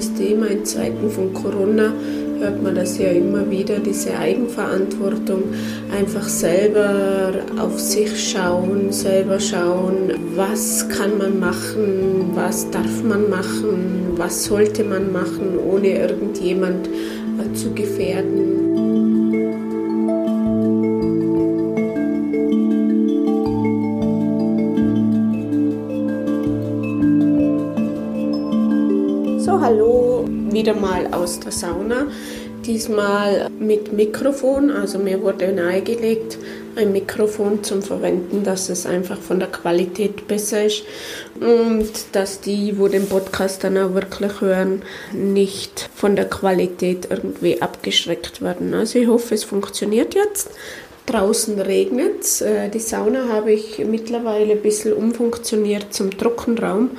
Thema in Zeiten von Corona hört man das ja immer wieder, diese Eigenverantwortung, einfach selber auf sich schauen, selber schauen, was kann man machen, was darf man machen, was sollte man machen, ohne irgendjemand äh, zu gefährden. Hallo, wieder mal aus der Sauna. Diesmal mit Mikrofon, also mir wurde nahegelegt, ein Mikrofon zum Verwenden, dass es einfach von der Qualität besser ist und dass die, wo den Podcast dann auch wirklich hören, nicht von der Qualität irgendwie abgeschreckt werden. Also ich hoffe, es funktioniert jetzt. Draußen regnet es. Äh, die Sauna habe ich mittlerweile ein bisschen umfunktioniert zum Trockenraum.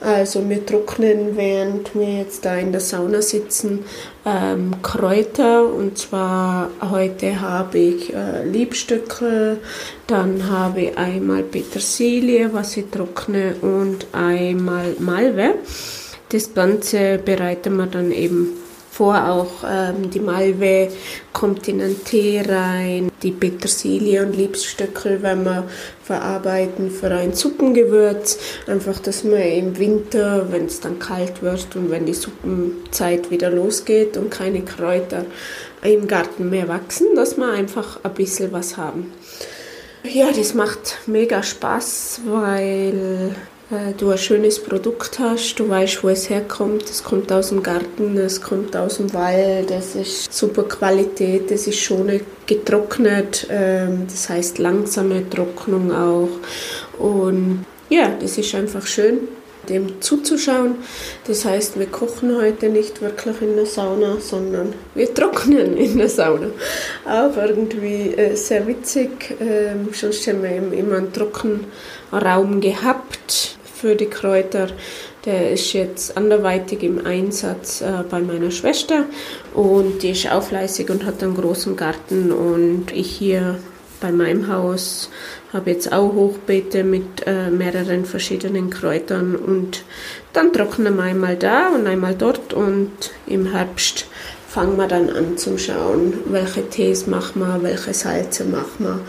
Also wir trocknen, während wir jetzt da in der Sauna sitzen, ähm, Kräuter. Und zwar heute habe ich äh, Liebstöcke, dann habe ich einmal Petersilie, was ich trockne, und einmal Malve. Das Ganze bereiten wir dann eben vor. Auch ähm, die Malve kommt in einen Tee rein, die Petersilie und Liebstöckel, wenn wir verarbeiten für ein Suppengewürz. Einfach, dass man im Winter, wenn es dann kalt wird und wenn die Suppenzeit wieder losgeht und keine Kräuter im Garten mehr wachsen, dass wir einfach ein bisschen was haben. Ja, das macht mega Spaß, weil du ein schönes Produkt hast, du weißt, wo es herkommt, es kommt aus dem Garten, es kommt aus dem Wald, es ist super Qualität, es ist schon getrocknet, ähm, das heißt langsame Trocknung auch und ja, das ist einfach schön dem zuzuschauen. Das heißt, wir kochen heute nicht wirklich in der Sauna, sondern wir trocknen in der Sauna. Auch irgendwie äh, sehr witzig. Ähm, sonst haben wir immer einen Trockenraum gehabt für die Kräuter. Der ist jetzt anderweitig im Einsatz äh, bei meiner Schwester. Und die ist auch fleißig und hat einen großen Garten. Und ich hier bei meinem Haus habe jetzt auch Hochbeete mit äh, mehreren verschiedenen Kräutern. Und dann trocknen wir einmal da und einmal dort. Und im Herbst fangen wir dann an zu schauen, welche Tees machen wir, welche Salze machen wir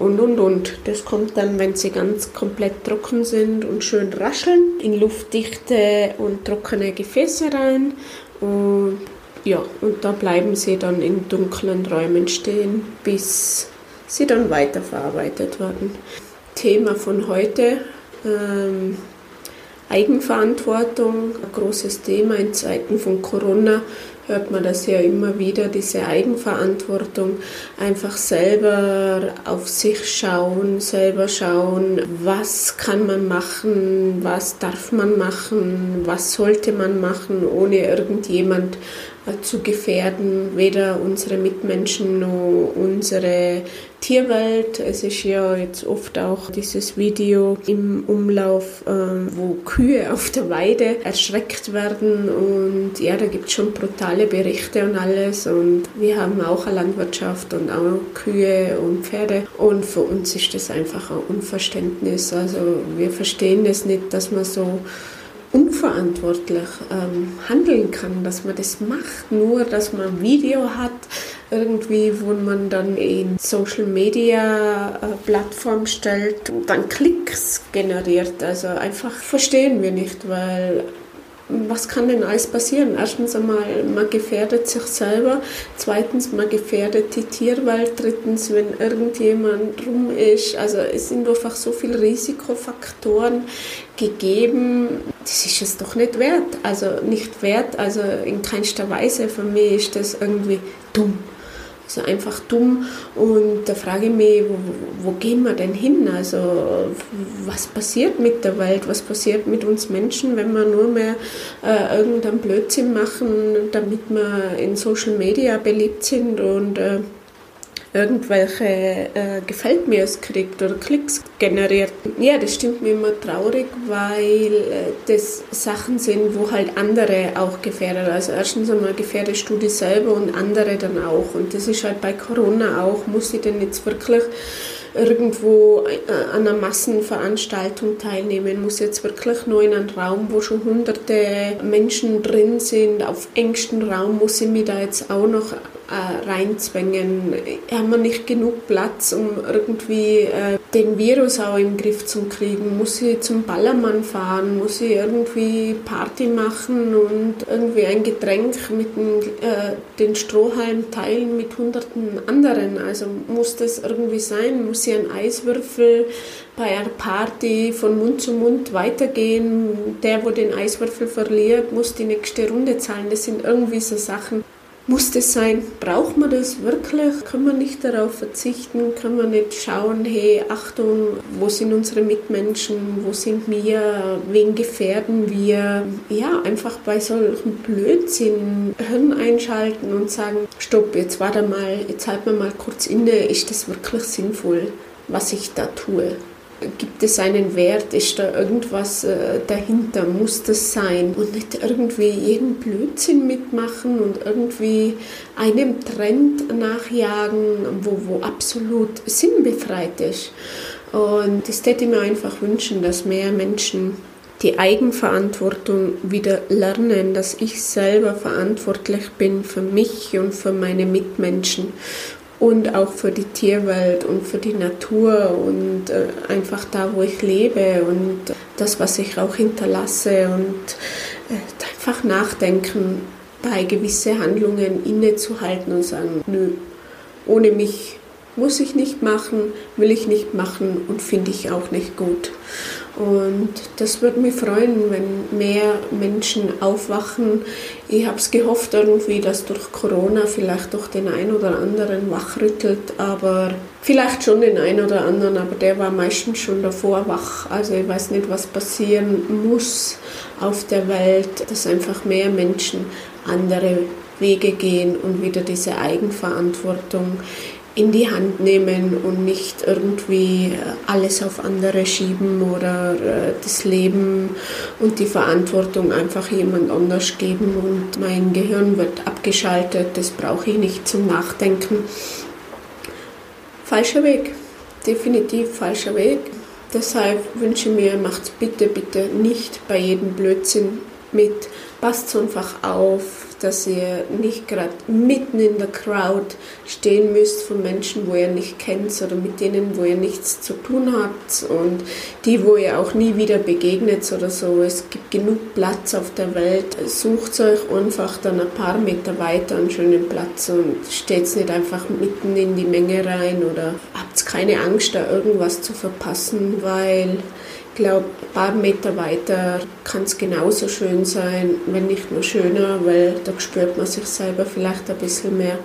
und und und. Das kommt dann, wenn sie ganz komplett trocken sind und schön rascheln, in luftdichte und trockene Gefäße rein und ja, und da bleiben sie dann in dunklen Räumen stehen, bis sie dann weiterverarbeitet werden. Thema von heute, ähm, Eigenverantwortung, ein großes Thema in Zeiten von Corona hört man das ja immer wieder, diese Eigenverantwortung, einfach selber auf sich schauen, selber schauen, was kann man machen, was darf man machen, was sollte man machen, ohne irgendjemand äh, zu gefährden, weder unsere Mitmenschen noch unsere Tierwelt. Es ist ja jetzt oft auch dieses Video im Umlauf, ähm, wo Kühe auf der Weide erschreckt werden und ja, da gibt es schon brutale Berichte und alles und wir haben auch eine Landwirtschaft und auch Kühe und Pferde und für uns ist das einfach ein Unverständnis. Also wir verstehen das nicht, dass man so unverantwortlich ähm, handeln kann, dass man das macht, nur dass man ein Video hat, irgendwie, wo man dann in Social Media äh, Plattform stellt und dann Klicks generiert. Also einfach verstehen wir nicht, weil was kann denn alles passieren? Erstens einmal, man gefährdet sich selber. Zweitens, man gefährdet die Tierwelt. Drittens, wenn irgendjemand rum ist. Also es sind einfach so viele Risikofaktoren gegeben. Das ist es doch nicht wert. Also nicht wert, also in keinster Weise. Für mich ist das irgendwie dumm. Also einfach dumm. Und da frage ich mich, wo, wo gehen wir denn hin? Also was passiert mit der Welt? Was passiert mit uns Menschen, wenn wir nur mehr äh, irgendeinen Blödsinn machen, damit wir in Social Media beliebt sind und äh, irgendwelche äh, Gefällt mir es kriegt oder Klicks generiert. Ja, das stimmt mir immer traurig, weil äh, das Sachen sind, wo halt andere auch gefährdet. Also erstens einmal gefährdest du dich selber und andere dann auch. Und das ist halt bei Corona auch. Muss ich denn jetzt wirklich irgendwo äh, an einer Massenveranstaltung teilnehmen, muss jetzt wirklich nur in einen Raum, wo schon hunderte Menschen drin sind, auf engstem Raum, muss ich mich da jetzt auch noch äh, reinzwängen. Haben wir nicht genug Platz, um irgendwie äh, den Virus auch im Griff zu kriegen? Muss ich zum Ballermann fahren? Muss ich irgendwie Party machen und irgendwie ein Getränk mit den, äh, den Strohhalm teilen mit hunderten anderen? Also muss das irgendwie sein? Muss ich einen Eiswürfel bei einer Party von Mund zu Mund weitergehen? Der, wo den Eiswürfel verliert, muss die nächste Runde zahlen. Das sind irgendwie so Sachen, muss das sein? Braucht man das wirklich? Können wir nicht darauf verzichten? Können wir nicht schauen, hey, Achtung, wo sind unsere Mitmenschen? Wo sind wir? Wen gefährden wir? Ja, einfach bei solchen Blödsinn Hirn einschalten und sagen, stopp, jetzt warte mal, jetzt halt mal mal kurz inne, ist das wirklich sinnvoll, was ich da tue? Gibt es einen Wert? Ist da irgendwas äh, dahinter? Muss das sein? Und nicht irgendwie jeden Blödsinn mitmachen und irgendwie einem Trend nachjagen, wo, wo absolut sinnbefreit ist. Und das hätte mir einfach wünschen, dass mehr Menschen die Eigenverantwortung wieder lernen, dass ich selber verantwortlich bin für mich und für meine Mitmenschen und auch für die Tierwelt und für die Natur und äh, einfach da, wo ich lebe und das, was ich auch hinterlasse und äh, einfach nachdenken, bei gewisse Handlungen innezuhalten und sagen, nö, ohne mich muss ich nicht machen, will ich nicht machen und finde ich auch nicht gut. Und das würde mich freuen, wenn mehr Menschen aufwachen. Ich habe es gehofft irgendwie, dass durch Corona vielleicht doch den einen oder anderen wachrüttelt, aber vielleicht schon den einen oder anderen, aber der war meistens schon davor wach. Also ich weiß nicht, was passieren muss auf der Welt, dass einfach mehr Menschen andere Wege gehen und wieder diese Eigenverantwortung in die Hand nehmen und nicht irgendwie äh, alles auf andere schieben oder äh, das Leben und die Verantwortung einfach jemand anders geben und mein Gehirn wird abgeschaltet, das brauche ich nicht zum Nachdenken. Falscher Weg, definitiv falscher Weg. Deshalb wünsche ich mir, macht bitte, bitte nicht bei jedem Blödsinn mit. Passt einfach auf, dass ihr nicht gerade mitten in der Crowd stehen müsst von Menschen, wo ihr nicht kennt oder mit denen, wo ihr nichts zu tun habt und die, wo ihr auch nie wieder begegnet oder so. Es gibt genug Platz auf der Welt. Sucht euch einfach dann ein paar Meter weiter einen schönen Platz und steht nicht einfach mitten in die Menge rein oder habt keine Angst, da irgendwas zu verpassen, weil glaube, ein paar Meter weiter kann es genauso schön sein, wenn nicht nur schöner, weil da spürt man sich selber vielleicht ein bisschen mehr.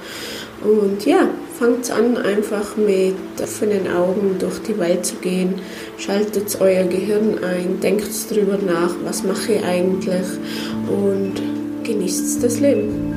Und ja, fangt an, einfach mit offenen Augen durch die Welt zu gehen. Schaltet euer Gehirn ein, denkt drüber nach, was mache ich eigentlich und genießt das Leben.